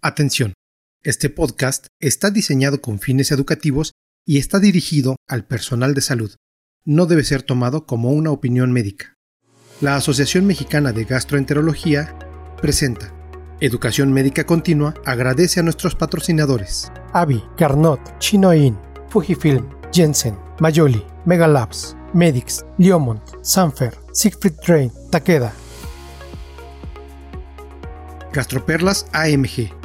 Atención, este podcast está diseñado con fines educativos y está dirigido al personal de salud. No debe ser tomado como una opinión médica. La Asociación Mexicana de Gastroenterología presenta Educación Médica Continua agradece a nuestros patrocinadores. Avi, Carnot, Chinoin, Fujifilm, Jensen, Mayoli, Megalabs, Medix, Liomont, Sanfer, Siegfried Train, Takeda. Gastroperlas AMG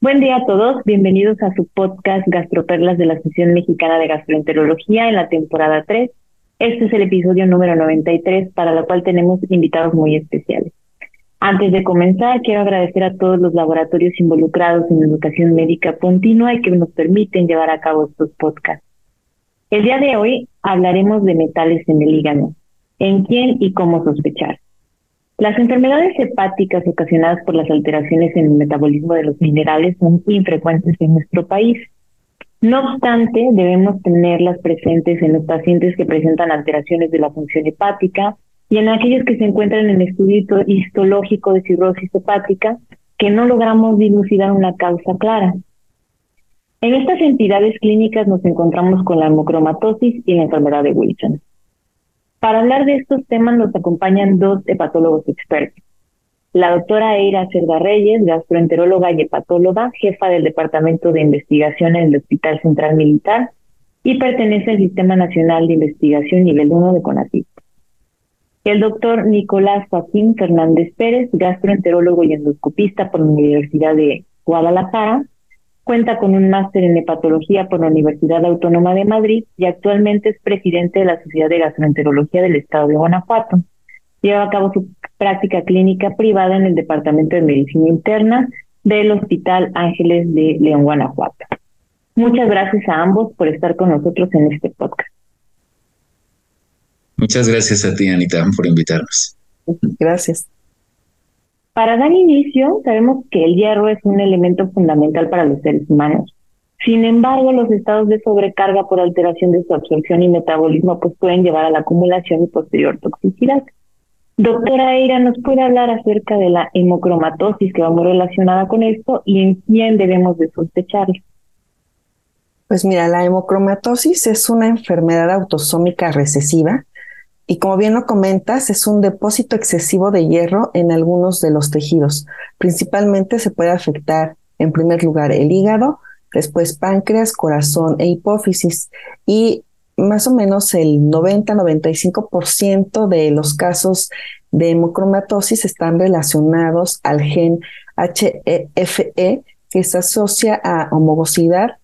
Buen día a todos, bienvenidos a su podcast Gastroperlas de la Asociación Mexicana de Gastroenterología en la temporada 3. Este es el episodio número 93 para la cual tenemos invitados muy especiales. Antes de comenzar, quiero agradecer a todos los laboratorios involucrados en educación médica continua y que nos permiten llevar a cabo estos podcasts. El día de hoy hablaremos de metales en el hígado, en quién y cómo sospechar. Las enfermedades hepáticas ocasionadas por las alteraciones en el metabolismo de los minerales son infrecuentes en nuestro país. No obstante, debemos tenerlas presentes en los pacientes que presentan alteraciones de la función hepática y en aquellos que se encuentran en estudio histológico de cirrosis hepática que no logramos dilucidar una causa clara. En estas entidades clínicas nos encontramos con la hemocromatosis y la enfermedad de Wilson. Para hablar de estos temas nos acompañan dos hepatólogos expertos. La doctora Eira Cerda Reyes, gastroenteróloga y hepatóloga, jefa del Departamento de Investigación en el Hospital Central Militar y pertenece al Sistema Nacional de Investigación Nivel 1 de CONACYT. El doctor Nicolás Joaquín Fernández Pérez, gastroenterólogo y endoscopista por la Universidad de Guadalajara, Cuenta con un máster en hepatología por la Universidad Autónoma de Madrid y actualmente es presidente de la Sociedad de Gastroenterología del Estado de Guanajuato. Lleva a cabo su práctica clínica privada en el Departamento de Medicina Interna del Hospital Ángeles de León, Guanajuato. Muchas gracias a ambos por estar con nosotros en este podcast. Muchas gracias a ti, Anita, por invitarnos. Gracias. Para dar inicio, sabemos que el hierro es un elemento fundamental para los seres humanos. Sin embargo, los estados de sobrecarga por alteración de su absorción y metabolismo pues pueden llevar a la acumulación y posterior toxicidad. Doctora Eira, ¿nos puede hablar acerca de la hemocromatosis que va muy relacionada con esto y en quién debemos de sospecharla? Pues mira, la hemocromatosis es una enfermedad autosómica recesiva y como bien lo comentas, es un depósito excesivo de hierro en algunos de los tejidos. Principalmente se puede afectar, en primer lugar, el hígado, después páncreas, corazón e hipófisis. Y más o menos el 90-95% de los casos de hemocromatosis están relacionados al gen HEFE, e, que se asocia a homogosidad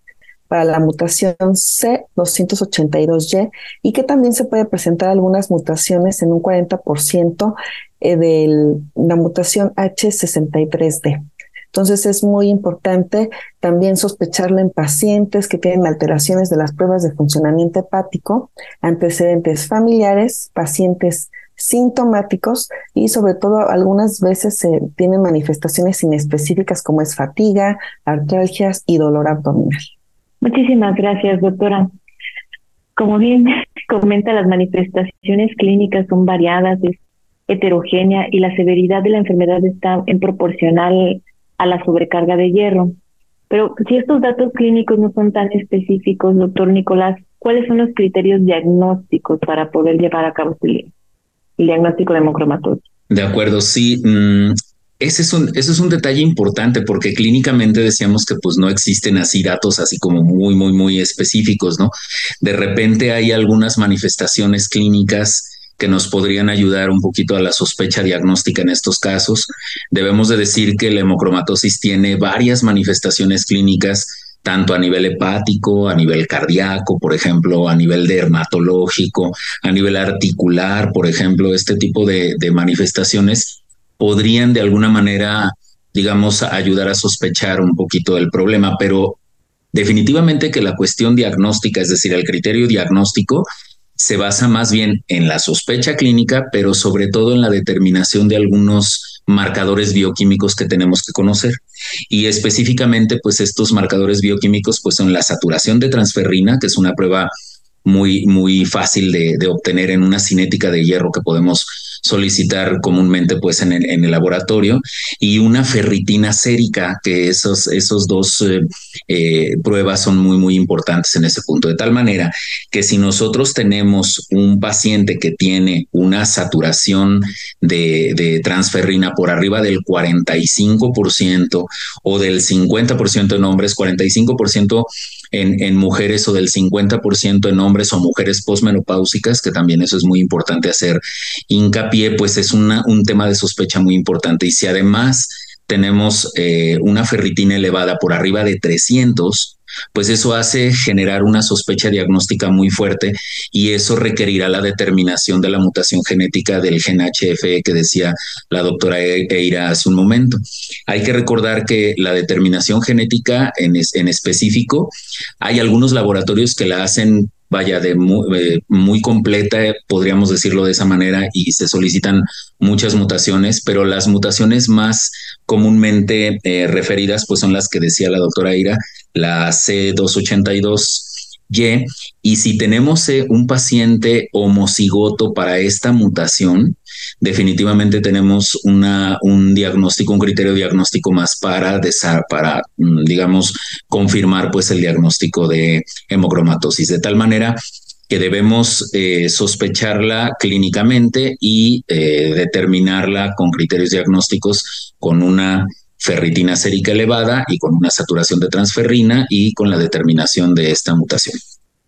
para la mutación C282Y y que también se puede presentar algunas mutaciones en un 40% eh, de la mutación H63D. Entonces es muy importante también sospecharlo en pacientes que tienen alteraciones de las pruebas de funcionamiento hepático, antecedentes familiares, pacientes sintomáticos y sobre todo algunas veces se tienen manifestaciones inespecíficas como es fatiga, artralgias y dolor abdominal. Muchísimas gracias, doctora. Como bien comenta, las manifestaciones clínicas son variadas, es heterogénea y la severidad de la enfermedad está en proporcional a la sobrecarga de hierro. Pero si estos datos clínicos no son tan específicos, doctor Nicolás, ¿cuáles son los criterios diagnósticos para poder llevar a cabo este el diagnóstico de hemocromatosis? De acuerdo, sí. Ese es un, es un detalle importante porque clínicamente decíamos que pues no existen así datos así como muy, muy, muy específicos, ¿no? De repente hay algunas manifestaciones clínicas que nos podrían ayudar un poquito a la sospecha diagnóstica en estos casos. Debemos de decir que la hemocromatosis tiene varias manifestaciones clínicas, tanto a nivel hepático, a nivel cardíaco, por ejemplo, a nivel dermatológico, a nivel articular, por ejemplo, este tipo de manifestaciones podrían de alguna manera, digamos, ayudar a sospechar un poquito del problema, pero definitivamente que la cuestión diagnóstica, es decir, el criterio diagnóstico, se basa más bien en la sospecha clínica, pero sobre todo en la determinación de algunos marcadores bioquímicos que tenemos que conocer. Y específicamente, pues estos marcadores bioquímicos, pues son la saturación de transferrina, que es una prueba muy, muy fácil de, de obtener en una cinética de hierro que podemos solicitar comúnmente pues en el, en el laboratorio y una ferritina sérica, que esos, esos dos eh, eh, pruebas son muy, muy importantes en ese punto. De tal manera que si nosotros tenemos un paciente que tiene una saturación de, de transferrina por arriba del 45% o del 50% en hombres, 45% en, mujeres o del 50% en hombres o mujeres posmenopáusicas, que también eso es muy importante hacer hincapié, pues es un tema de sospecha muy importante. Y si además tenemos eh, una ferritina elevada por arriba de 300, pues eso hace generar una sospecha diagnóstica muy fuerte y eso requerirá la determinación de la mutación genética del gen HFE que decía la doctora e-, Eira hace un momento. Hay que recordar que la determinación genética en, en específico, hay algunos laboratorios que la hacen vaya, de muy, muy, completa, podríamos decirlo de esa manera, y se solicitan muchas mutaciones, pero las mutaciones más comúnmente eh, referidas, pues son las que decía la doctora Ira, la C282 y, si tenemos un paciente homocigoto para esta mutación, definitivamente tenemos una, un diagnóstico, un criterio diagnóstico más para, para, mm, digamos, confirmar pues el diagnóstico de hemocromatosis. De tal manera que debemos eh, sospecharla clínicamente y eh, determinarla con criterios diagnósticos con una ferritina sérica elevada y con una saturación de transferrina y con la determinación de esta mutación.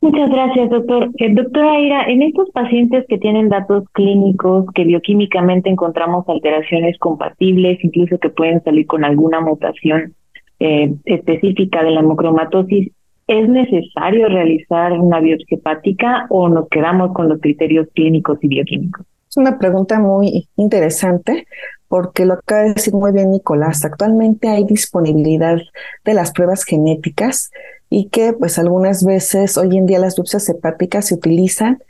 Muchas gracias, doctor. Eh, doctora Aira, en estos pacientes que tienen datos clínicos, que bioquímicamente encontramos alteraciones compatibles, incluso que pueden salir con alguna mutación eh, específica de la hemocromatosis, ¿es necesario realizar una biopsia hepática o nos quedamos con los criterios clínicos y bioquímicos? Es una pregunta muy interesante porque lo acaba de decir muy bien Nicolás. Actualmente hay disponibilidad de las pruebas genéticas y que pues algunas veces hoy en día las biopsias hepáticas se utilizan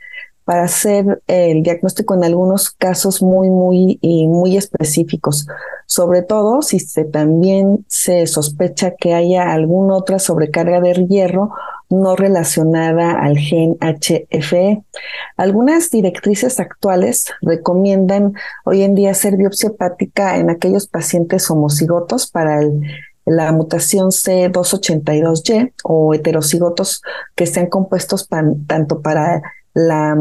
para hacer el diagnóstico en algunos casos muy, muy, y muy específicos, sobre todo si se, también se sospecha que haya alguna otra sobrecarga de hierro no relacionada al gen HFE. Algunas directrices actuales recomiendan hoy en día hacer biopsia hepática en aquellos pacientes homocigotos para la mutación C282Y o heterocigotos que sean compuestos tanto para la,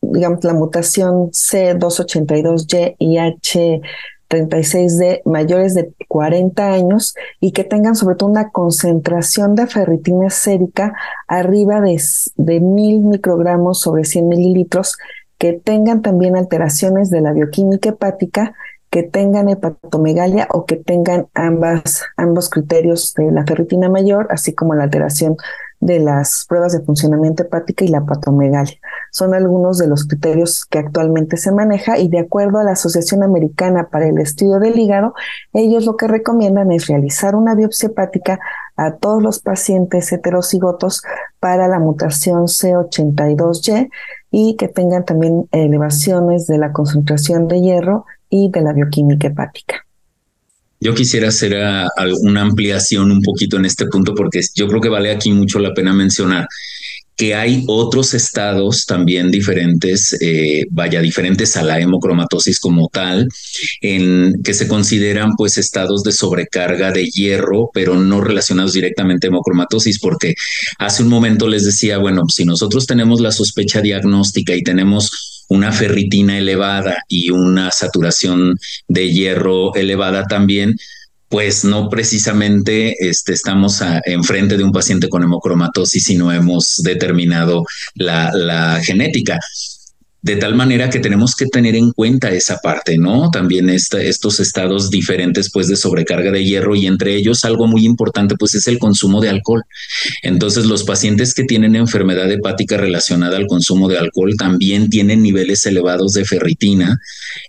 digamos, la mutación C282Y y H36D mayores de 40 años y que tengan sobre todo una concentración de ferritina sérica arriba de, de 1000 microgramos sobre 100 mililitros, que tengan también alteraciones de la bioquímica hepática, que tengan hepatomegalia o que tengan ambas, ambos criterios de la ferritina mayor, así como la alteración de las pruebas de funcionamiento hepática y la patomegalia. Son algunos de los criterios que actualmente se maneja y de acuerdo a la Asociación Americana para el Estudio del Hígado, ellos lo que recomiendan es realizar una biopsia hepática a todos los pacientes heterocigotos para la mutación C82Y y que tengan también elevaciones de la concentración de hierro y de la bioquímica hepática. Yo quisiera hacer ah, una ampliación un poquito en este punto porque yo creo que vale aquí mucho la pena mencionar que hay otros estados también diferentes, eh, vaya, diferentes a la hemocromatosis como tal, en que se consideran pues estados de sobrecarga de hierro, pero no relacionados directamente a hemocromatosis, porque hace un momento les decía, bueno, si nosotros tenemos la sospecha diagnóstica y tenemos una ferritina elevada y una saturación de hierro elevada también, pues no precisamente este, estamos enfrente de un paciente con hemocromatosis y no hemos determinado la genética de tal manera que tenemos que tener en cuenta esa parte, ¿no? También estos estados diferentes, pues, de sobrecarga de hierro y entre ellos algo muy importante, pues, es el consumo de alcohol. Entonces, los pacientes que tienen enfermedad hepática relacionada al consumo de alcohol también tienen niveles elevados de ferritina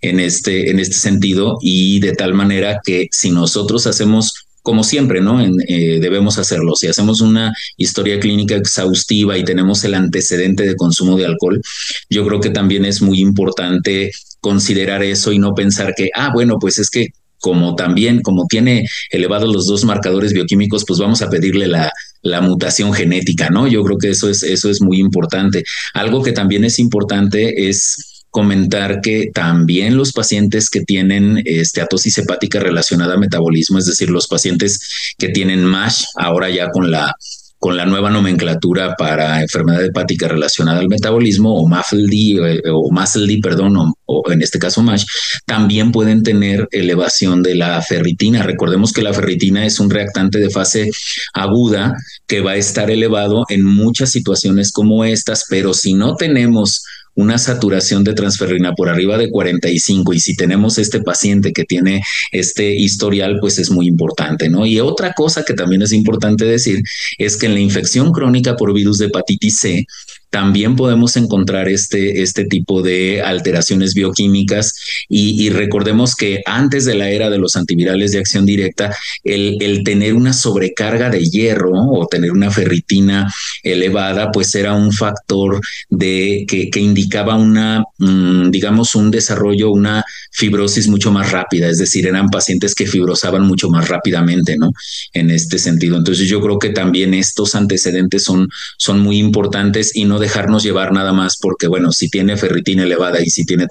en este, en este sentido y de tal manera que si nosotros hacemos como siempre, ¿no? Eh, debemos hacerlo. Si hacemos una historia clínica exhaustiva y tenemos el antecedente de consumo de alcohol, yo creo que también es muy importante considerar eso y no pensar que, ah, bueno, pues es que como también, como tiene elevados los dos marcadores bioquímicos, pues vamos a pedirle la, la mutación genética, ¿no? Yo creo que eso es, eso es muy importante. Algo que también es importante es comentar que también los pacientes que tienen esteatosis hepática relacionada a metabolismo, es decir, los pacientes que tienen MASH, ahora ya con la con la nueva nomenclatura para enfermedad hepática relacionada al metabolismo o MAFLD o, MASLD, perdón, o, en este caso MASH, también pueden tener elevación de la ferritina. Recordemos que la ferritina es un reactante de fase aguda que va a estar elevado en muchas situaciones como estas, pero si no tenemos una saturación de transferrina por arriba de 45 y si tenemos este paciente que tiene este historial, pues es muy importante, ¿no? Y otra cosa que también es importante decir es que en la infección crónica por virus de hepatitis C, también podemos encontrar este, este tipo de alteraciones bioquímicas y, recordemos que antes de la era de los antivirales de acción directa, el, el tener una sobrecarga de hierro o tener una ferritina elevada, pues era un factor de que, que indicaba una, mm, digamos, un desarrollo, una fibrosis mucho más rápida, es decir, eran pacientes que fibrosaban mucho más rápidamente, ¿no? En este sentido. Entonces yo creo que también estos antecedentes son, son muy importantes y no dejarnos llevar nada más porque, bueno, si tiene ferritina elevada y si tiene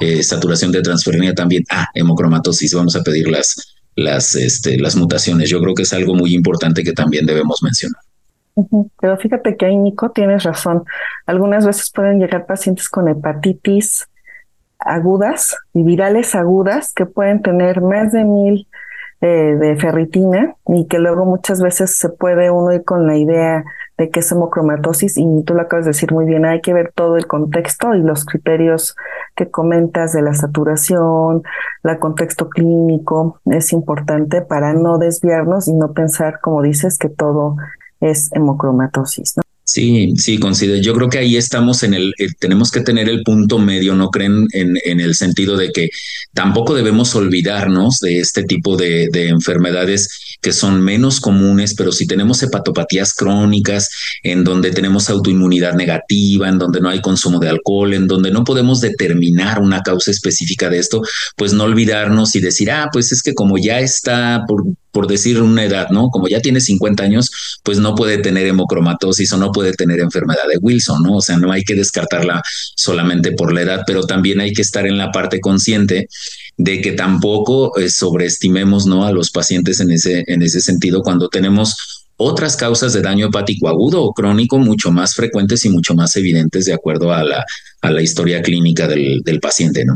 eh, saturación de transferencia también, ah, hemocromatosis, vamos a pedir las, las, este, las mutaciones. Yo creo que es algo muy importante que también debemos mencionar. Pero fíjate que ahí, Nico, tienes razón. Algunas veces pueden llegar pacientes con hepatitis agudas y virales agudas que pueden tener más de mil eh, de ferritina y que luego muchas veces se puede uno ir con la idea de que es hemocromatosis y tú lo acabas de decir muy bien, hay que ver todo el contexto y los criterios que comentas de la saturación, el contexto clínico, es importante para no desviarnos y no pensar, como dices, que todo es hemocromatosis. ¿no? Sí, sí, considero. Yo creo que ahí estamos en el, eh, tenemos que tener el punto medio, ¿no creen? En, en el sentido de que tampoco debemos olvidarnos de este tipo de, de, enfermedades que son menos comunes, pero si tenemos hepatopatías crónicas, en donde tenemos autoinmunidad negativa, en donde no hay consumo de alcohol, en donde no podemos determinar una causa específica de esto, pues no olvidarnos y decir, ah, pues es que como ya está por por decir una edad, ¿no? Como ya tiene 50 años, pues no puede tener hemocromatosis o no puede tener enfermedad de Wilson, ¿no? O sea, no hay que descartarla solamente por la edad, pero también hay que estar en la parte consciente de que tampoco eh, sobreestimemos, ¿no? A los pacientes en ese, en ese sentido cuando tenemos otras causas de daño hepático agudo o crónico mucho más frecuentes y mucho más evidentes de acuerdo a la, a la historia clínica del, del paciente, ¿no?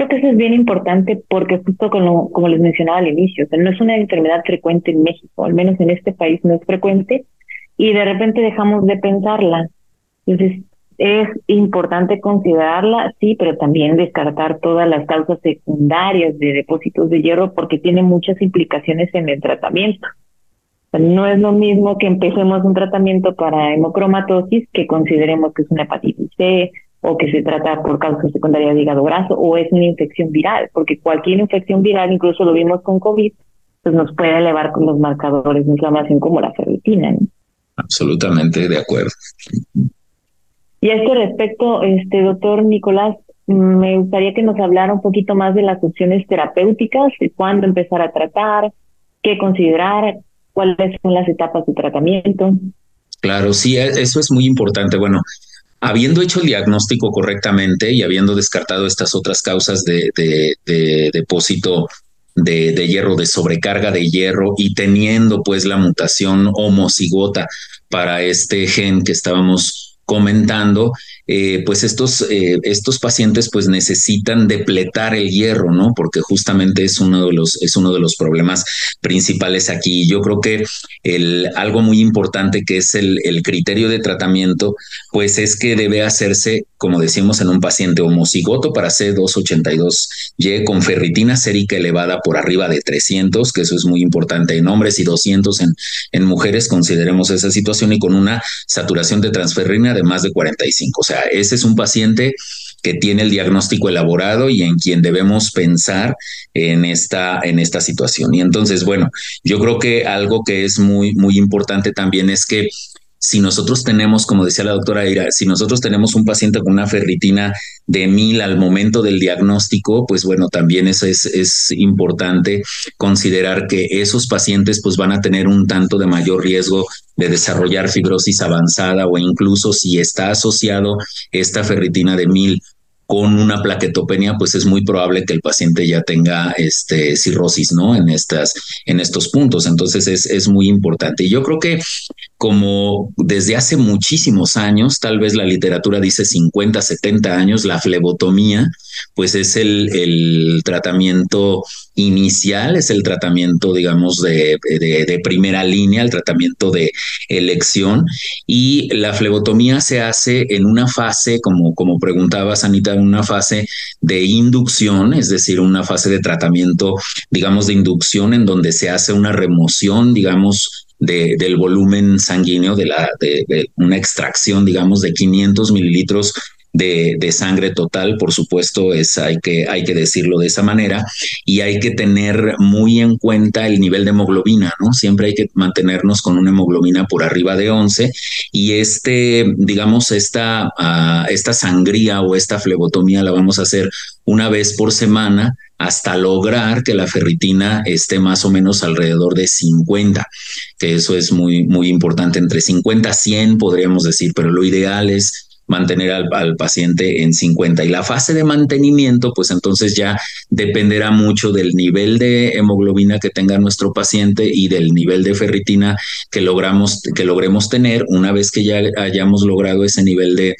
Creo que eso es bien importante porque justo como, les mencionaba al inicio, no es una enfermedad frecuente en México, al menos en este país no es frecuente, y de repente dejamos de pensarla. Entonces, es importante considerarla, sí, pero también descartar todas las causas secundarias de depósitos de hierro porque tiene muchas implicaciones en el tratamiento. no es lo mismo que empecemos un tratamiento para hemocromatosis que consideremos que es una hepatitis C, o que se trata por causa secundaria de hígado graso o es una infección viral, porque cualquier infección viral, incluso lo vimos con COVID, pues nos puede elevar con los marcadores de inflamación como la ferritina. Absolutamente de acuerdo. Y a este respecto, este doctor Nicolás, me gustaría que nos hablara un poquito más de las opciones terapéuticas, de cuándo empezar a tratar, qué considerar, cuáles son las etapas de tratamiento. Claro, sí, e, eso es muy importante. Bueno, habiendo hecho el diagnóstico correctamente y habiendo descartado estas otras causas de, depósito de, de, hierro, de sobrecarga de hierro y teniendo pues la mutación homocigota para este gen que estábamos comentando, eh, pues estos, eh, estos pacientes pues necesitan depletar el hierro, ¿no? Porque justamente es uno de los, es uno de los problemas principales aquí. Yo creo que el, algo muy importante que es el, el criterio de tratamiento, pues es que debe hacerse, como decimos, en un paciente homocigoto para C282Y con ferritina sérica elevada por arriba de 300, que eso es muy importante en hombres y 200 en, en mujeres, consideremos esa situación y con una saturación de transferrina de más de 45. O sea, ese es un paciente que tiene el diagnóstico elaborado y en quien debemos pensar en esta, en esta situación. Y entonces, bueno, yo creo que algo que es muy, muy importante también es que si nosotros tenemos, como decía la doctora Ira, si nosotros tenemos un paciente con una ferritina de mil al momento del diagnóstico, pues bueno, también eso es, es importante considerar que esos pacientes pues van a tener un tanto de mayor riesgo de desarrollar fibrosis avanzada o incluso si está asociado esta ferritina de mil con una plaquetopenia, pues es muy probable que el paciente ya tenga este, cirrosis, ¿no? En, estas, en estos puntos. Entonces es, es muy importante. Y yo creo que como desde hace muchísimos años, tal vez la literatura dice 50, 70 años, la flebotomía, pues es el, tratamiento inicial, es el tratamiento, digamos, de, de, primera línea, el tratamiento de elección. Y la flebotomía se hace en una fase, como, como preguntaba Sanita, en una fase de inducción, es decir, una fase de tratamiento, digamos, de inducción en donde se hace una remoción, digamos, de, del volumen sanguíneo, de, la, de, de, una extracción, digamos, de 500 mililitros de, sangre total, por supuesto, es, hay, que, hay que decirlo de esa manera, y hay que tener muy en cuenta el nivel de hemoglobina, ¿no? Siempre hay que mantenernos con una hemoglobina por arriba de 11, y este, digamos, esta, uh, esta sangría o esta flebotomía la vamos a hacer una vez por semana hasta lograr que la ferritina esté más o menos alrededor de 50, que eso es muy, muy importante, entre 50 a 100 podríamos decir, pero lo ideal es mantener al, paciente en 50. Y la fase de mantenimiento, pues entonces ya dependerá mucho del nivel de hemoglobina que tenga nuestro paciente y del nivel de ferritina que logramos, que logremos tener una vez que ya hayamos logrado ese nivel de,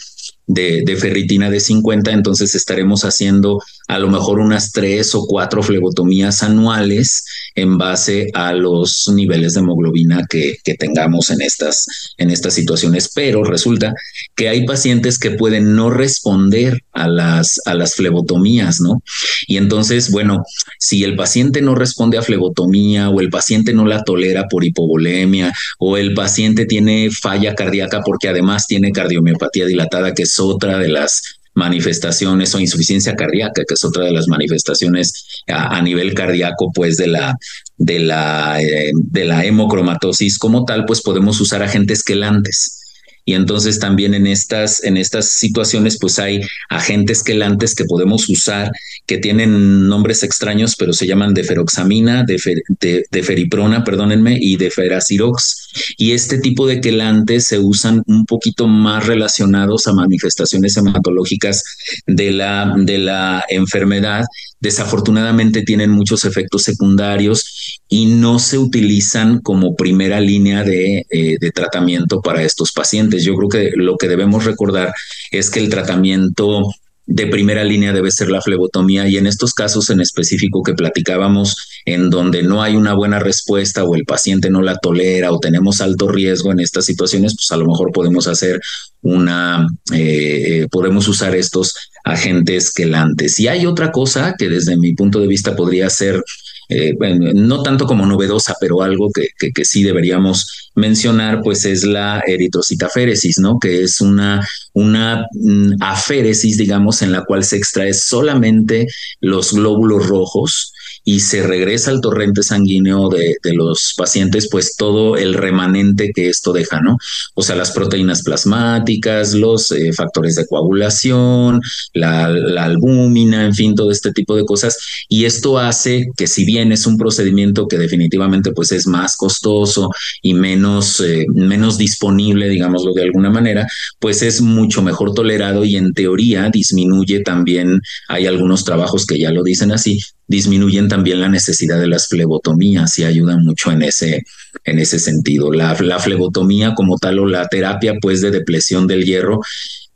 de, de, ferritina de 50, entonces estaremos haciendo a lo mejor unas tres o cuatro flebotomías anuales en base a los niveles de hemoglobina que, tengamos en estas, en estas situaciones. Pero resulta que hay pacientes que pueden no responder a las, a las flebotomías, ¿no? Y entonces, bueno, si el paciente no responde a flebotomía o el paciente no la tolera por hipovolemia o el paciente tiene falla cardíaca porque además tiene cardiomiopatía dilatada, que es otra de las manifestaciones o insuficiencia cardíaca, que es otra de las manifestaciones a, nivel cardíaco, pues de la de la eh, de la hemocromatosis como tal, pues podemos usar agentes quelantes. Y entonces también en estas, en estas situaciones, pues hay agentes quelantes que podemos usar que tienen nombres extraños, pero se llaman deferoxamina, defer, de, deferiprona, perdónenme, y deferacirox. Y este tipo de quelantes se usan un poquito más relacionados a manifestaciones hematológicas de la, de la enfermedad. Desafortunadamente tienen muchos efectos secundarios y no se utilizan como primera línea de, eh, de tratamiento para estos pacientes. Yo creo que lo que debemos recordar es que el tratamiento de primera línea debe ser la flebotomía y en estos casos en específico que platicábamos en donde no hay una buena respuesta o el paciente no la tolera o tenemos alto riesgo en estas situaciones, pues a lo mejor podemos hacer una, eh, podemos usar estos agentes quelantes. Y hay otra cosa que desde mi punto de vista podría ser eh, no tanto como novedosa, pero algo que, que, que, sí deberíamos mencionar, pues es la eritrocitaféresis, ¿no? Que es una, una mm, aféresis, digamos, en la cual se extrae solamente los glóbulos rojos y se regresa al torrente sanguíneo de, los pacientes, pues todo el remanente que esto deja, ¿no? O sea, las proteínas plasmáticas, los eh, factores de coagulación, la, la, albúmina, en fin, todo este tipo de cosas. Y esto hace que si bien es un procedimiento que definitivamente pues es más costoso y menos, eh, menos disponible, digámoslo de alguna manera, pues es mucho mejor tolerado y en teoría disminuye también, hay algunos trabajos que ya lo dicen así, disminuyen también la necesidad de las flebotomías y ayudan mucho en ese, en ese sentido. La, la flebotomía como tal o la terapia pues de depresión del hierro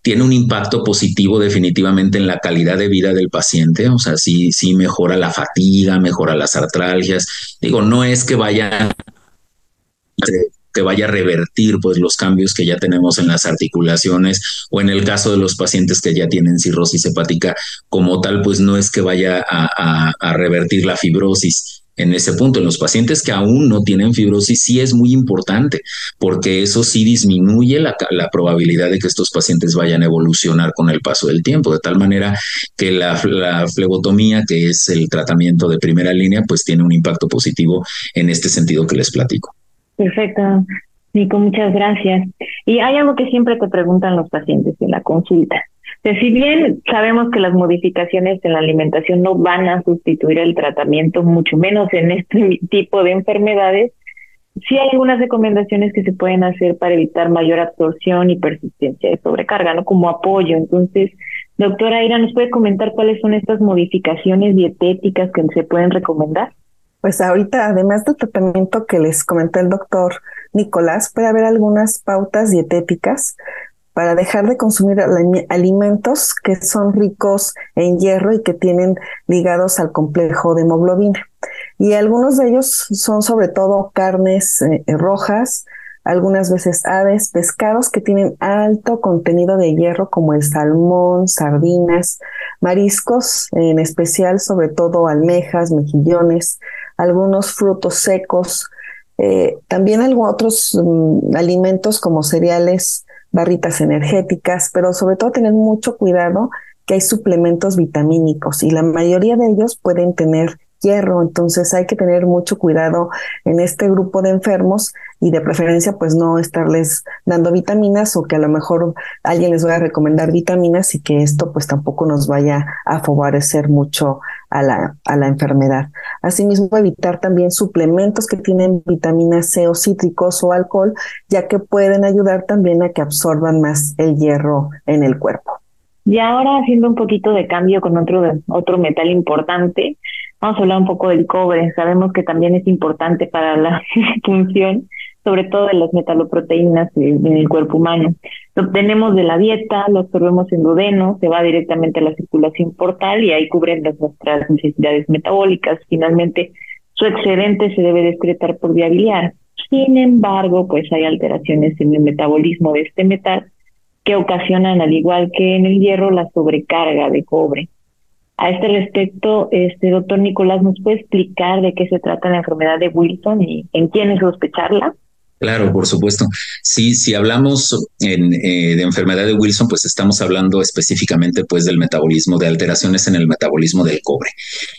tiene un impacto positivo definitivamente en la calidad de vida del paciente, o sea, sí, sí mejora la fatiga, mejora las artralgias. Digo, no es que vaya que vaya a revertir pues los cambios que ya tenemos en las articulaciones o en el caso de los pacientes que ya tienen cirrosis hepática como tal pues no es que vaya a, revertir la fibrosis en ese punto. En los pacientes que aún no tienen fibrosis sí es muy importante porque eso sí disminuye la, probabilidad de que estos pacientes vayan a evolucionar con el paso del tiempo, de tal manera que la flebotomía, que es el tratamiento de primera línea, pues tiene un impacto positivo en este sentido que les platico. Perfecto. Nico, muchas gracias. Y hay algo que siempre te preguntan los pacientes en la consulta. si bien sabemos que las modificaciones en la alimentación no van a sustituir el tratamiento, mucho menos en este tipo de enfermedades, sí hay algunas recomendaciones que se pueden hacer para evitar mayor absorción y persistencia de sobrecarga, ¿no? Como apoyo. Entonces, doctora Ira, ¿nos puede comentar cuáles son estas modificaciones dietéticas que se pueden recomendar? Pues ahorita, además del tratamiento que les comentó el doctor Nicolás, puede haber algunas pautas dietéticas para dejar de consumir alimentos que son ricos en hierro y que tienen ligados al complejo de hemoglobina. Y algunos de ellos son sobre todo carnes eh, rojas, algunas veces aves, pescados que tienen alto contenido de hierro como el salmón, sardinas, mariscos, en especial sobre todo almejas, mejillones, algunos frutos secos, eh, también algunos otros mm, alimentos como cereales, barritas energéticas, pero sobre todo tener mucho cuidado que hay suplementos vitamínicos y la mayoría de ellos pueden tener hierro, entonces hay que tener mucho cuidado en este grupo de enfermos y de preferencia pues no estarles dando vitaminas o que a lo mejor alguien les vaya a recomendar vitaminas y que esto pues tampoco nos vaya a favorecer mucho a la, a la enfermedad. Asimismo, evitar también suplementos que tienen vitamina C o cítricos o alcohol, ya que pueden ayudar también a que absorban más el hierro en el cuerpo. Y ahora haciendo un poquito de cambio con otro, otro metal importante, vamos a hablar un poco del cobre. Sabemos que también es importante para la función, sobre todo de las metaloproteínas en el cuerpo humano. Lo obtenemos de la dieta, lo absorbemos en duodeno, se va directamente a la circulación portal y ahí cubren nuestras necesidades metabólicas. Finalmente, su excedente se debe excretar por vía biliar. Sin embargo, pues hay alteraciones en el metabolismo de este metal que ocasionan, al igual que en el hierro, la sobrecarga de cobre. A este respecto, este doctor Nicolás, ¿nos puede explicar de qué se trata la enfermedad de Wilson y en quiénes sospecharla? Claro, por supuesto. Sí, si hablamos en, eh, de enfermedad de Wilson, pues estamos hablando específicamente pues del metabolismo, de alteraciones en el metabolismo del cobre.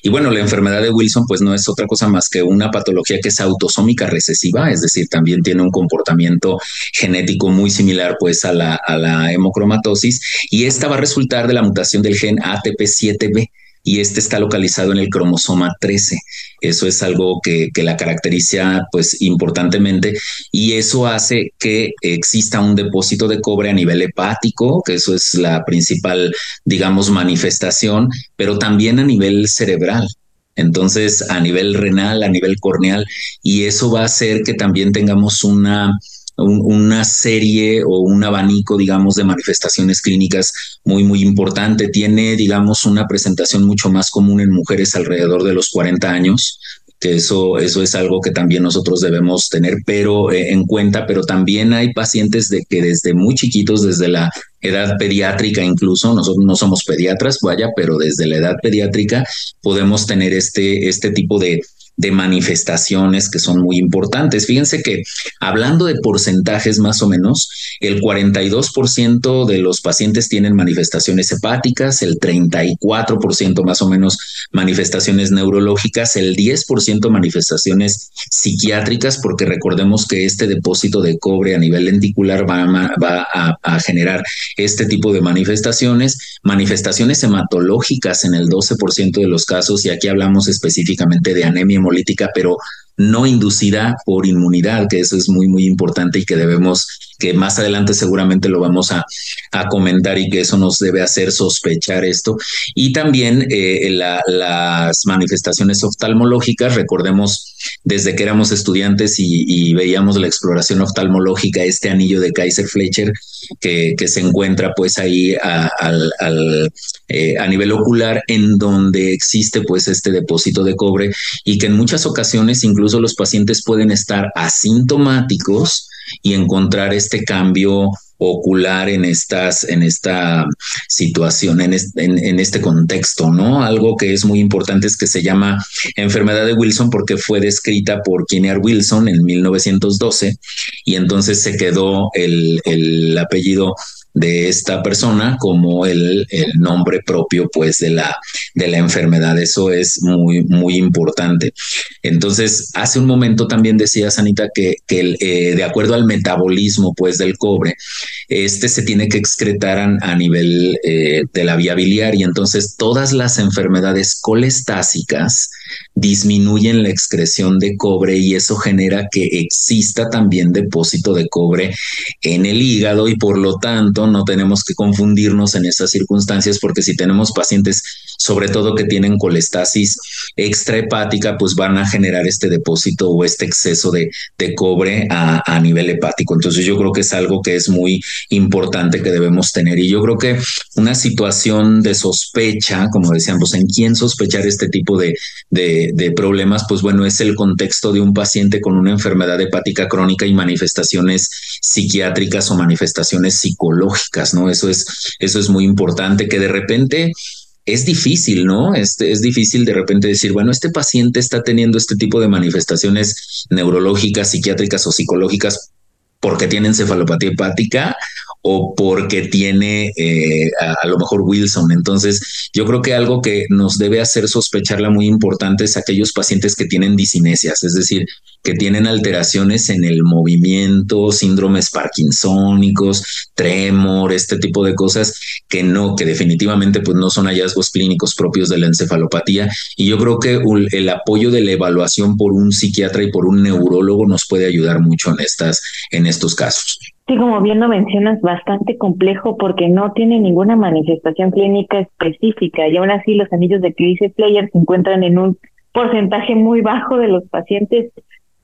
Y bueno, la enfermedad de Wilson pues no es otra cosa más que una patología que es autosómica recesiva, es decir, también tiene un comportamiento genético muy similar pues a la, a la hemocromatosis y esta va a resultar de la mutación del gen ATP7B y este está localizado en el cromosoma 13. Eso es algo que, la caracteriza pues importantemente y eso hace que exista un depósito de cobre a nivel hepático, que eso es la principal, digamos, manifestación, pero también a nivel cerebral. Entonces, a nivel renal, a nivel corneal, y eso va a hacer que también tengamos una una serie o un abanico, digamos, de manifestaciones clínicas muy, muy importante. Tiene, digamos, una presentación mucho más común en mujeres alrededor de los 40 años, que eso, eso es algo que también nosotros debemos tener pero, eh, en cuenta, pero también hay pacientes de que desde muy chiquitos, desde la edad pediátrica incluso, nosotros no somos pediatras, vaya, pero desde la edad pediátrica podemos tener este, este tipo de, de manifestaciones que son muy importantes. Fíjense que hablando de porcentajes más o menos, el 42% de los pacientes tienen manifestaciones hepáticas, el 34% más o menos manifestaciones neurológicas, el 10% manifestaciones psiquiátricas, porque recordemos que este depósito de cobre a nivel lenticular va, a, generar este tipo de manifestaciones, manifestaciones hematológicas en el 12% de los casos, y aquí hablamos específicamente de anemia pero no inducida por inmunidad, que eso es muy, muy importante y que debemos, que más adelante seguramente lo vamos a, a comentar y que eso nos debe hacer sospechar esto. Y también eh, las manifestaciones oftalmológicas, recordemos desde que éramos estudiantes y, veíamos la exploración oftalmológica, este anillo de Kaiser Fletcher que, se encuentra pues ahí a, al, eh, a nivel ocular en donde existe pues este depósito de cobre y que en muchas ocasiones incluso los pacientes pueden estar asintomáticos y encontrar este cambio ocular en estas, en esta situación, en este, contexto, ¿no? Algo que es muy importante es que se llama enfermedad de Wilson porque fue descrita por Kinnear Wilson en 1912 y entonces se quedó el, el apellido de esta persona como el, el, nombre propio pues de la, de la enfermedad. Eso es muy, muy importante. Entonces, hace un momento también decía Sanita que, que eh, de acuerdo al metabolismo pues del cobre, este se tiene que excretar a, nivel eh, de la vía biliar y entonces todas las enfermedades colestásicas disminuyen la excreción de cobre y eso genera que exista también depósito de cobre en el hígado y por lo tanto no tenemos que confundirnos en esas circunstancias porque si tenemos pacientes sobre todo que tienen colestasis extrahepática, pues van a generar este depósito o este exceso de, de cobre a, a, nivel hepático. Entonces yo creo que es algo que es muy importante que debemos tener. Y yo creo que una situación de sospecha, como decíamos, en quién sospechar este tipo de, de, de problemas, pues bueno, es el contexto de un paciente con una enfermedad hepática crónica y manifestaciones psiquiátricas o manifestaciones psicológicas, ¿no? Eso es, eso es muy importante que de repente es difícil, ¿no? Este, es difícil de repente decir, bueno, este paciente está teniendo este tipo de manifestaciones neurológicas, psiquiátricas o psicológicas porque tiene encefalopatía hepática o porque tiene eh, a, lo mejor Wilson. Entonces, yo creo que algo que nos debe hacer sospecharla muy importante es aquellos pacientes que tienen disinesias, es decir, que tienen alteraciones en el movimiento, síndromes parkinsónicos, tremor, este tipo de cosas que no, que definitivamente pues no son hallazgos clínicos propios de la encefalopatía. Y yo creo que el apoyo de la evaluación por un psiquiatra y por un neurólogo nos puede ayudar mucho en estas, en estos casos. Sí, como bien lo mencionas, bastante complejo porque no tiene ninguna manifestación clínica específica y aún así los anillos de crisis player se encuentran en un porcentaje muy bajo de los pacientes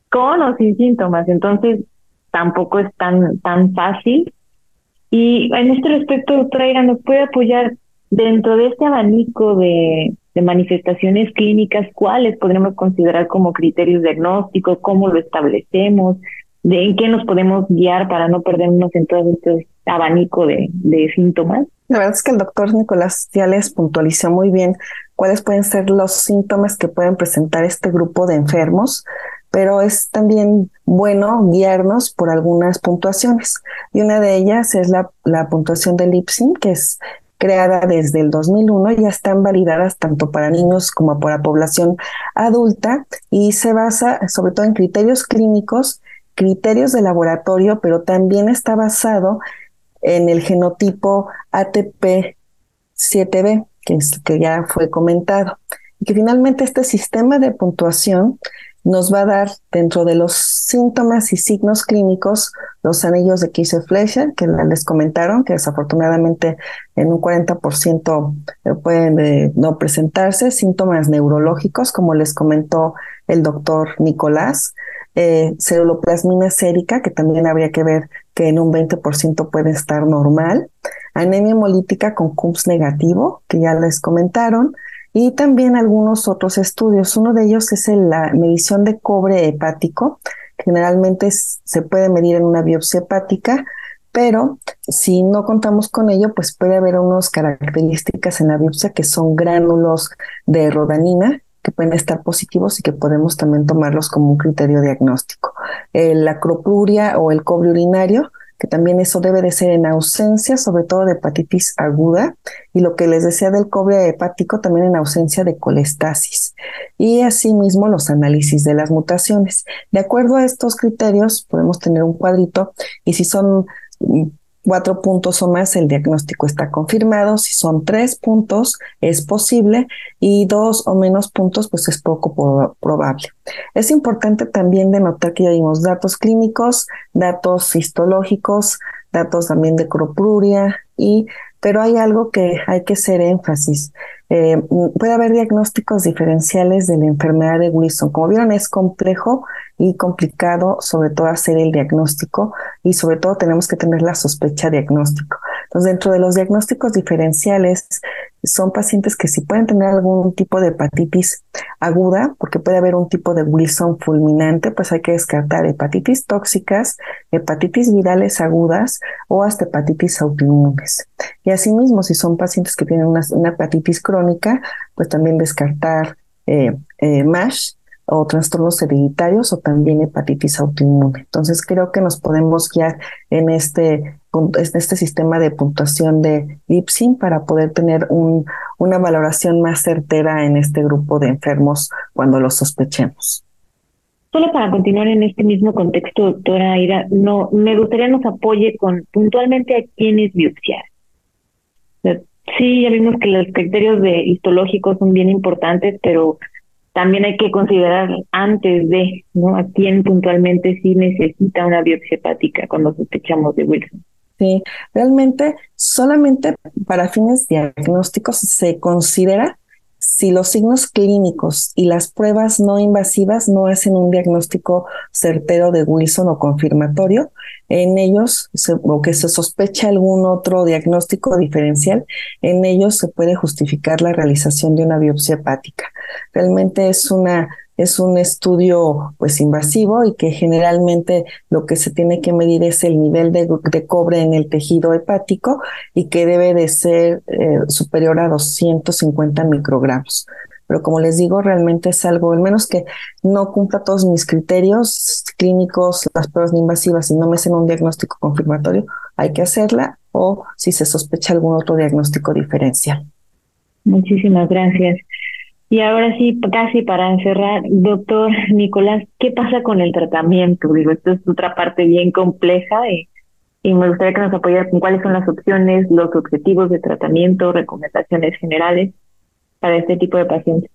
con o sin síntomas, entonces tampoco es tan, tan fácil. Y en este respecto, doctora ¿nos puede apoyar dentro de este abanico de, de manifestaciones clínicas? ¿Cuáles podremos considerar como criterios diagnósticos? ¿Cómo lo establecemos? De en qué nos podemos guiar para no perdernos en todo este abanico de, síntomas. La verdad es que el doctor Nicolás ya les puntualizó muy bien cuáles pueden ser los síntomas que pueden presentar este grupo de enfermos, pero es también bueno guiarnos por algunas puntuaciones. Y una de ellas es la, la puntuación del IPSIN, que es creada desde el 2001, ya están validadas tanto para niños como para población adulta y se basa sobre todo en criterios clínicos criterios de laboratorio, pero también está basado en el genotipo ATP7B, que, ya fue comentado. Y que finalmente este sistema de puntuación nos va a dar dentro de los síntomas y signos clínicos los anillos de Kieser-Fleischer, que les comentaron, que desafortunadamente en un 40% pueden eh, no presentarse, síntomas neurológicos, como les comentó el doctor Nicolás, eh, ceruloplasmina sérica, que también habría que ver que en un 20% puede estar normal, anemia hemolítica con CUMS negativo, que ya les comentaron, y también algunos otros estudios. Uno de ellos es la medición de cobre hepático. Generalmente se puede medir en una biopsia hepática, pero si no contamos con ello, pues puede haber unas características en la biopsia que son gránulos de rodanina que pueden estar positivos y que podemos también tomarlos como un criterio diagnóstico. la acropuria o el cobre urinario, que también eso debe de ser en ausencia, sobre todo de hepatitis aguda, y lo que les decía del cobre hepático, también en ausencia de colestasis. Y asimismo los análisis de las mutaciones. De acuerdo a estos criterios, podemos tener un cuadrito, y si son cuatro puntos o más, el diagnóstico está confirmado. Si son tres puntos, es posible y dos o menos puntos, pues es poco probable. Es importante también denotar que ya dimos datos clínicos, datos histológicos, datos también de cropruria y pero hay algo que hay que hacer énfasis. Eh, puede haber diagnósticos diferenciales de la enfermedad de Wilson. Como vieron, es complejo y complicado, sobre todo hacer el diagnóstico y sobre todo tenemos que tener la sospecha diagnóstico. Entonces, dentro de los diagnósticos diferenciales, son pacientes que si pueden tener algún tipo de hepatitis aguda, porque puede haber un tipo de Wilson fulminante, pues hay que descartar hepatitis tóxicas, hepatitis virales agudas o hasta hepatitis autoinmunes. Y asimismo, si son pacientes que tienen una, hepatitis crónica, pues también descartar eh, eh, MASH o trastornos hereditarios o también hepatitis autoinmune. Entonces creo que nos podemos guiar en este este sistema de puntuación de Lipsin para poder tener un, una valoración más certera en este grupo de enfermos cuando lo sospechemos. Solo para continuar en este mismo contexto, doctora Aira, no, me gustaría nos apoye con puntualmente a quiénes biopsiar. Sí, ya vimos que los criterios de histológicos son bien importantes, pero también hay que considerar antes de, ¿no? A quién puntualmente sí necesita una biopsia hepática cuando sospechamos de Wilson. Sí, realmente solamente para fines diagnósticos se considera si los signos clínicos y las pruebas no invasivas no hacen un diagnóstico certero de Wilson o confirmatorio, en ellos, o que se sospecha algún otro diagnóstico diferencial, en ellos se puede justificar la realización de una biopsia hepática. Realmente es una es un estudio pues invasivo y que generalmente lo que se tiene que medir es el nivel de, cobre en el tejido hepático y que debe de ser eh, superior a 250 microgramos. Pero como les digo, realmente es algo, al menos que no cumpla todos mis criterios clínicos, las pruebas no invasivas y no me hacen un diagnóstico confirmatorio, hay que hacerla o si se sospecha algún otro diagnóstico diferencial. Muchísimas gracias. Y ahora sí, casi para encerrar, doctor Nicolás, ¿qué pasa con el tratamiento? Digo, esto es otra parte bien compleja y, y me gustaría que nos apoyara con cuáles son las opciones, los objetivos de tratamiento, recomendaciones generales para este tipo de pacientes.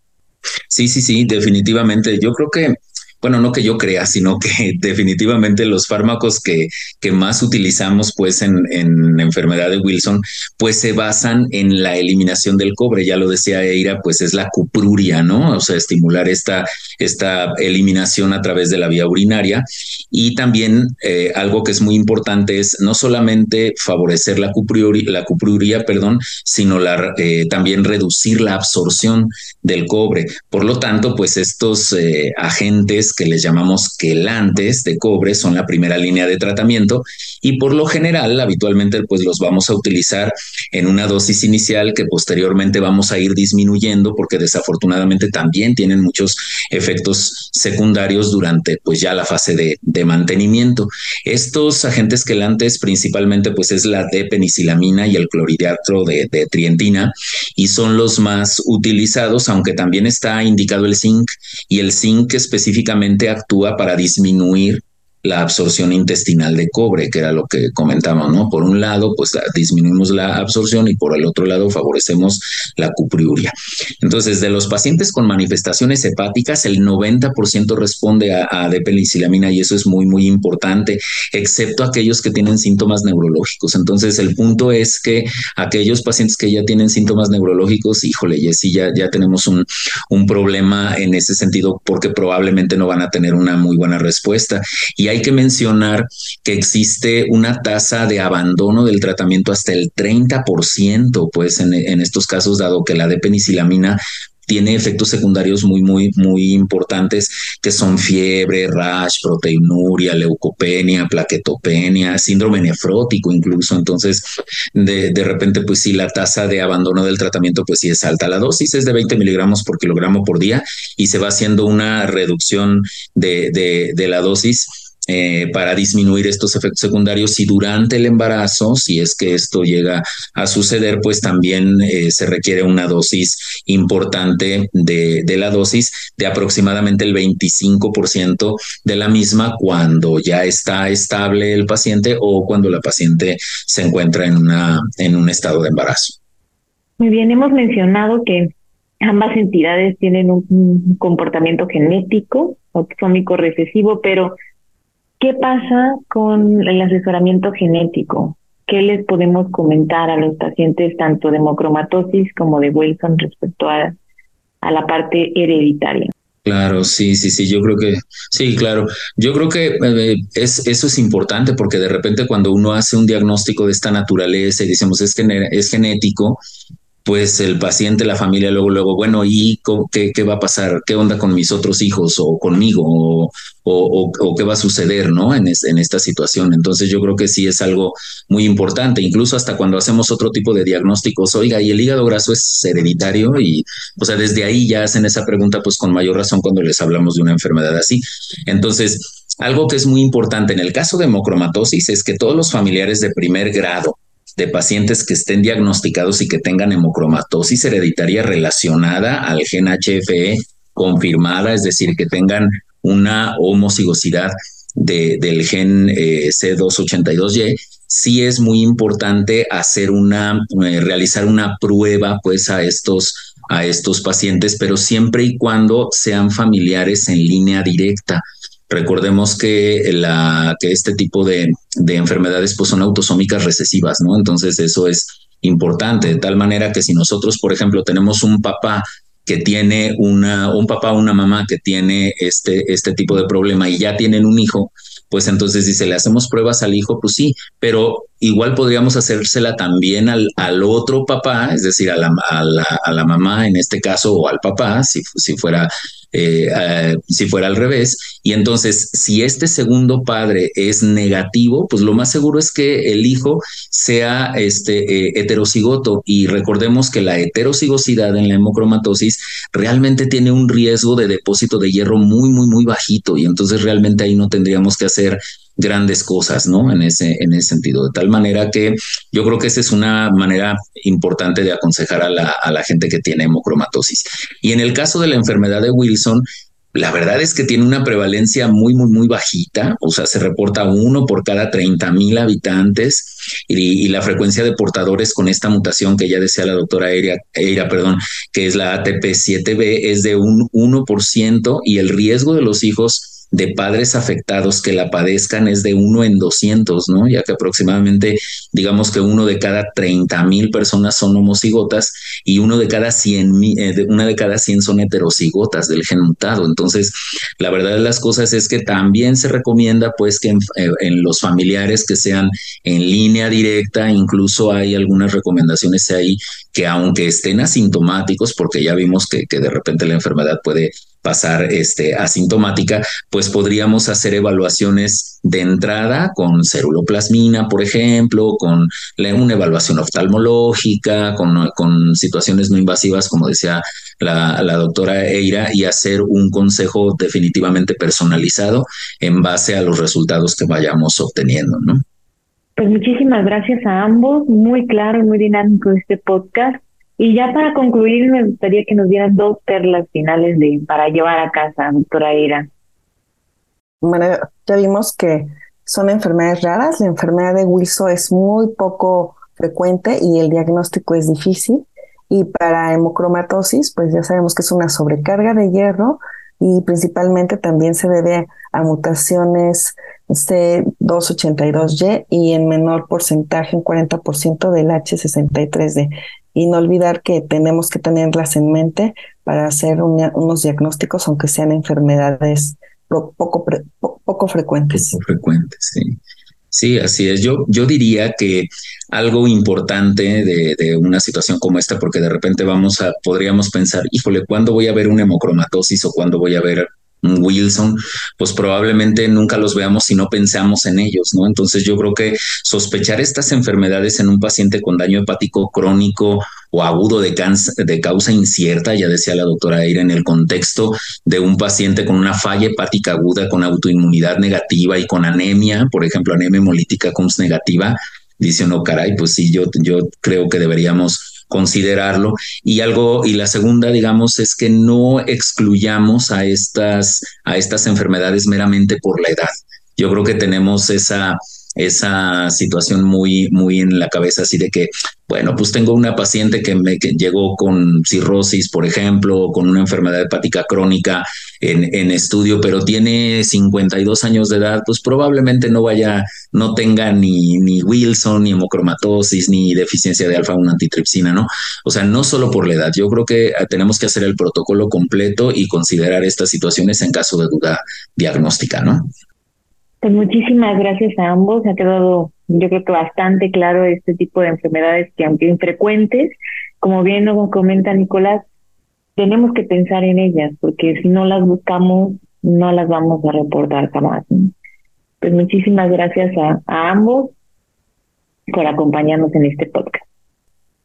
Sí, sí, sí, definitivamente. Yo creo que bueno, no que yo crea, sino que definitivamente los fármacos que, que más utilizamos pues en, en, enfermedad de Wilson pues se basan en la eliminación del cobre, ya lo decía Eira, pues es la cupruria, ¿no? O sea, estimular esta, esta eliminación a través de la vía urinaria y también eh, algo que es muy importante es no solamente favorecer la cupruria, la cupruria perdón, sino eh, también reducir la absorción del cobre. Por lo tanto, pues estos eh, agentes que les llamamos quelantes de cobre son la primera línea de tratamiento y por lo general habitualmente pues los vamos a utilizar en una dosis inicial que posteriormente vamos a ir disminuyendo porque desafortunadamente también tienen muchos efectos secundarios durante pues ya la fase de, mantenimiento. Estos agentes quelantes principalmente pues es la de penicilamina y el clorhidrato de trientina y son los más utilizados aunque también está indicado el zinc y el zinc específicamente actúa para disminuir la absorción intestinal de cobre, que era lo que comentamos, ¿no? Por un lado, pues disminuimos la absorción y por el otro lado favorecemos la cupriuria. Entonces, de los pacientes con manifestaciones hepáticas, el 90% responde a, a y eso es muy, muy importante, excepto aquellos que tienen síntomas neurológicos. Entonces, el punto es que aquellos pacientes que ya tienen síntomas neurológicos, híjole, y ya, ya tenemos un, un problema en ese sentido porque probablemente no van a tener una muy buena respuesta. Y hay hay que mencionar que existe una tasa de abandono del tratamiento hasta el 30%, pues en, estos casos, dado que la depenicilamina tiene efectos secundarios muy, muy, muy importantes que son fiebre, rash, proteinuria, leucopenia, plaquetopenia, síndrome nefrótico incluso. Entonces, de, de repente, pues sí, la tasa de abandono del tratamiento, pues sí es alta. La dosis es de 20 miligramos por kilogramo por día y se va haciendo una reducción de, de, de la dosis eh, para disminuir estos efectos secundarios y durante el embarazo, si es que esto llega a suceder, pues también eh, se requiere una dosis importante de, de, la dosis de aproximadamente el 25% de la misma cuando ya está estable el paciente o cuando la paciente se encuentra en, una, en un estado de embarazo. Muy bien, hemos mencionado que ambas entidades tienen un, un comportamiento genético, autosómico recesivo, pero ¿Qué pasa con el asesoramiento genético? ¿Qué les podemos comentar a los pacientes tanto de hemocromatosis como de Wilson respecto a, la parte hereditaria? Claro, sí, sí, sí, yo creo que, sí, claro, yo creo que eh, es, eso es importante porque de repente cuando uno hace un diagnóstico de esta naturaleza y decimos es, es genético, pues el paciente, la familia, luego, luego, bueno, ¿y qué, va a pasar? ¿Qué onda con mis otros hijos o conmigo? ¿O, qué va a suceder, no? En esta situación. Entonces yo creo que sí es algo muy importante, incluso hasta cuando hacemos otro tipo de diagnósticos, oiga, y el hígado graso es hereditario y, o sea, desde ahí ya hacen esa pregunta, pues con mayor razón cuando les hablamos de una enfermedad así. Entonces, algo que es muy importante en el caso de hemocromatosis es que todos los familiares de primer grado de pacientes que estén diagnosticados y que tengan hemocromatosis hereditaria relacionada al gen HFE confirmada, es decir, que tengan una homocigosidad del gen eh, C282Y, sí es muy importante hacer una, eh, realizar una prueba pues a estos, a estos pacientes, pero siempre y cuando sean familiares en línea directa. Recordemos que, la, que este tipo de, de enfermedades pues son autosómicas recesivas, ¿no? Entonces eso es importante, de tal manera que si nosotros, por ejemplo, tenemos un papá que tiene una, un papá o una mamá que tiene este, este tipo de problema y ya tienen un hijo, pues entonces dice, le hacemos pruebas al hijo, pues sí, pero igual podríamos hacérsela también al, al otro papá, es decir, a la, a, la, a la, mamá en este caso o al papá, si, si fuera eh, eh, si fuera al revés. Y entonces, si este segundo padre es negativo, pues lo más seguro es que el hijo sea este, eh, heterocigoto. Y recordemos que la heterocigosidad en la hemocromatosis realmente tiene un riesgo de depósito de hierro muy, muy, muy bajito. Y entonces realmente ahí no tendríamos que hacer grandes cosas, ¿no? En ese, en ese sentido. De tal manera que yo creo que esa es una manera importante de aconsejar a la, a la gente que tiene hemocromatosis. Y en el caso de la enfermedad de Wilson, la verdad es que tiene una prevalencia muy, muy, muy bajita, o sea, se reporta uno por cada 30 mil habitantes y, y, la frecuencia de portadores con esta mutación que ya decía la doctora Eira, Eira perdón, que es la ATP7B, es de un 1% y el riesgo de los hijos de padres afectados que la padezcan es de uno en 200, ¿no? Ya que aproximadamente, digamos que uno de cada 30 mil personas son homocigotas y uno de cada 100, eh, una de cada 100 son heterocigotas del gen mutado. Entonces, la verdad de las cosas es que también se recomienda pues que en, eh, en los familiares que sean en línea directa, incluso hay algunas recomendaciones ahí que aunque estén asintomáticos, porque ya vimos que, que de repente la enfermedad puede pasar este, asintomática, pues podríamos hacer evaluaciones de entrada con ceruloplasmina, por ejemplo, con una evaluación oftalmológica, con, situaciones no invasivas, como decía la, doctora Eira, y hacer un consejo definitivamente personalizado en base a los resultados que vayamos obteniendo. Pues muchísimas gracias a ambos, muy claro, muy dinámico este podcast. Y ya para concluir, me gustaría que nos dieran dos perlas finales de para llevar a casa, doctora Ira. Bueno, ya vimos que son enfermedades raras. La enfermedad de Wilson es muy poco frecuente y el diagnóstico es difícil. Y para hemocromatosis, pues ya sabemos que es una sobrecarga de hierro y principalmente también se debe a mutaciones C282Y y en menor porcentaje, un 40% del H63D y no olvidar que tenemos que tenerlas en mente para hacer unos diagnósticos, aunque sean enfermedades poco, poco frecuentes. Frecuentes, sí. Sí, así es. Yo, yo diría que algo importante de, de, una situación como esta, porque de repente vamos a, podríamos pensar, híjole, ¿cuándo voy a ver una hemocromatosis o cuándo voy a ver Wilson, pues probablemente nunca los veamos si no pensamos en ellos, ¿no? Entonces yo creo que sospechar estas enfermedades en un paciente con daño hepático crónico o agudo de, de causa incierta, ya decía la doctora Eira, en el contexto de un paciente con una falla hepática aguda, con autoinmunidad negativa y con anemia, por ejemplo, anemia hemolítica CUMS negativa, dice no, caray, pues sí, yo, yo creo que deberíamos considerarlo. Y algo, y la segunda, digamos, es que no excluyamos a estas, a estas enfermedades meramente por la edad. Yo creo que tenemos esa, esa situación muy, muy en la cabeza, así de que, bueno, pues tengo una paciente que me que llegó con cirrosis, por ejemplo, con una enfermedad hepática crónica en, en, estudio, pero tiene 52 años de edad, pues probablemente no vaya, no tenga ni, ni Wilson, ni hemocromatosis, ni deficiencia de alfa-1 antitripsina, ¿no? O sea, no solo por la edad, yo creo que tenemos que hacer el protocolo completo y considerar estas situaciones en caso de duda diagnóstica, ¿no? Pues muchísimas gracias a ambos. Ha quedado, yo creo que bastante claro este tipo de enfermedades que aunque infrecuentes, como bien nos comenta Nicolás, tenemos que pensar en ellas, porque si no las buscamos, no las vamos a reportar jamás. Pues muchísimas gracias a, a ambos por acompañarnos en este podcast.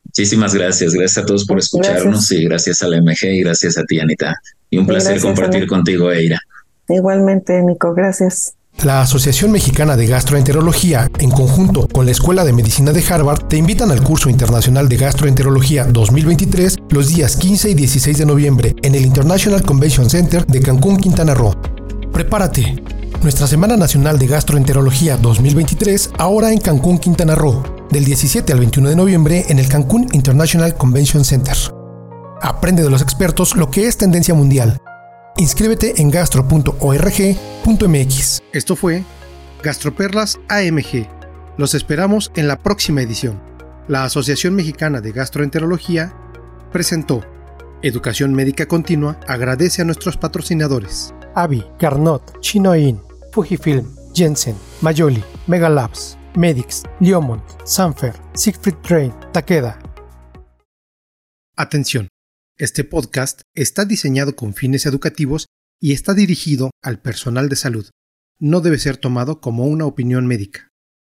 Muchísimas gracias. Gracias a todos por escucharnos gracias. y gracias a la MG y gracias a ti, Anita. Y un placer compartir contigo, Eira. Igualmente, Nico. Gracias. La Asociación Mexicana de Gastroenterología, en conjunto con la Escuela de Medicina de Harvard, te invitan al curso internacional de Gastroenterología 2023 los días 15 y 16 de noviembre en el International Convention Center de Cancún, Quintana Roo. Prepárate. Nuestra Semana Nacional de Gastroenterología 2023 ahora en Cancún, Quintana Roo, del 17 al 21 de noviembre en el Cancún International Convention Center. Aprende de los expertos lo que es tendencia mundial Inscríbete en gastro.org.mx. Esto fue Gastroperlas AMG. Los esperamos en la próxima edición. La Asociación Mexicana de Gastroenterología presentó Educación Médica Continua agradece a nuestros patrocinadores. Avi, Carnot, Chinoin, Fujifilm, Jensen, Mayoli, Megalabs, Medix, Liomont, Sanfer, Siegfried Train, Takeda. Atención. Este podcast está diseñado con fines educativos y está dirigido al personal de salud. No debe ser tomado como una opinión médica.